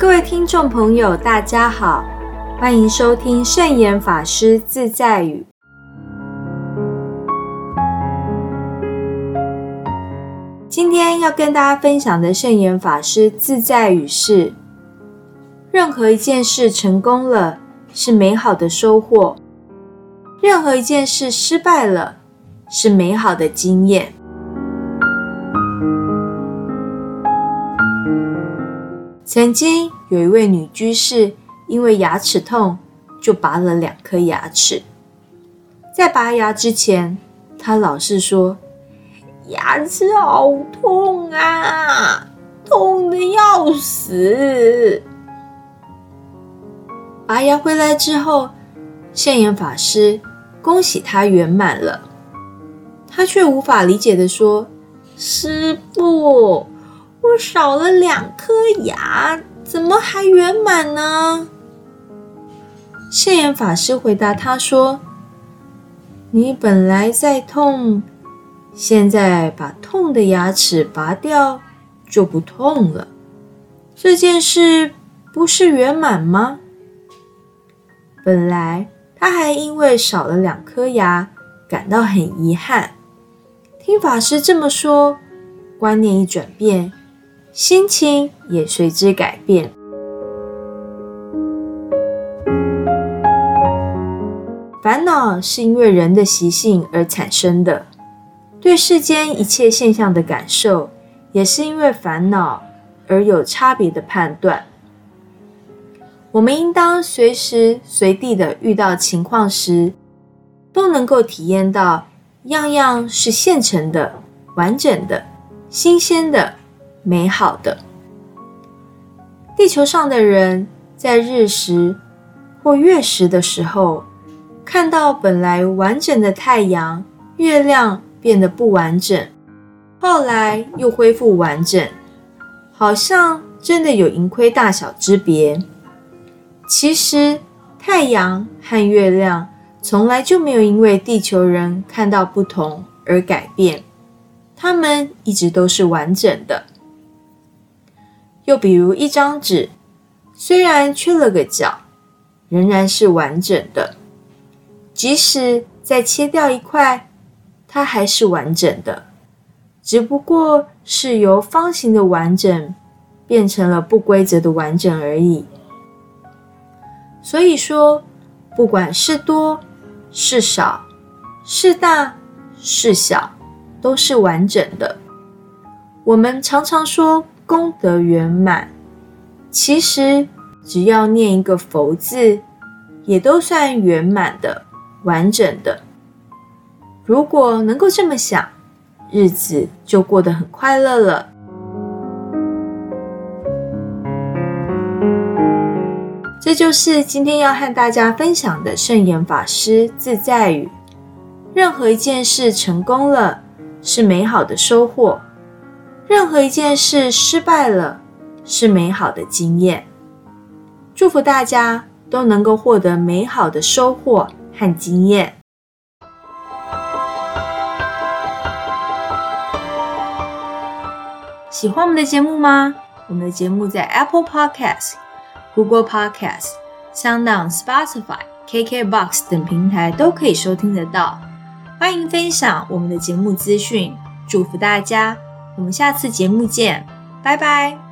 各位听众朋友，大家好，欢迎收听圣严法师自在语。今天要跟大家分享的圣严法师自在语是：任何一件事成功了，是美好的收获；任何一件事失败了，是美好的经验。曾经有一位女居士，因为牙齿痛，就拔了两颗牙齿。在拔牙之前，她老是说：“牙齿好痛啊，痛的要死。”拔牙回来之后，现眼法师恭喜她圆满了。她却无法理解的说：“师傅。”我少了两颗牙，怎么还圆满呢？圣严法师回答他说：“你本来在痛，现在把痛的牙齿拔掉，就不痛了。这件事不是圆满吗？本来他还因为少了两颗牙感到很遗憾，听法师这么说，观念一转变。”心情也随之改变。烦恼是因为人的习性而产生的，对世间一切现象的感受，也是因为烦恼而有差别的判断。我们应当随时随地的遇到情况时，都能够体验到，样样是现成的、完整的、新鲜的。美好的地球上的人，在日食或月食的时候，看到本来完整的太阳、月亮变得不完整，后来又恢复完整，好像真的有盈亏大小之别。其实，太阳和月亮从来就没有因为地球人看到不同而改变，它们一直都是完整的。又比如一张纸，虽然缺了个角，仍然是完整的；即使再切掉一块，它还是完整的，只不过是由方形的完整变成了不规则的完整而已。所以说，不管是多是少，是大是小，都是完整的。我们常常说。功德圆满，其实只要念一个佛字，也都算圆满的、完整的。如果能够这么想，日子就过得很快乐了。这就是今天要和大家分享的圣严法师自在语：任何一件事成功了，是美好的收获。任何一件事失败了，是美好的经验。祝福大家都能够获得美好的收获和经验。喜欢我们的节目吗？我们的节目在 Apple Podcast、Google Podcast、SoundOn、Spotify、KKBox 等平台都可以收听得到。欢迎分享我们的节目资讯，祝福大家。我们下次节目见，拜拜。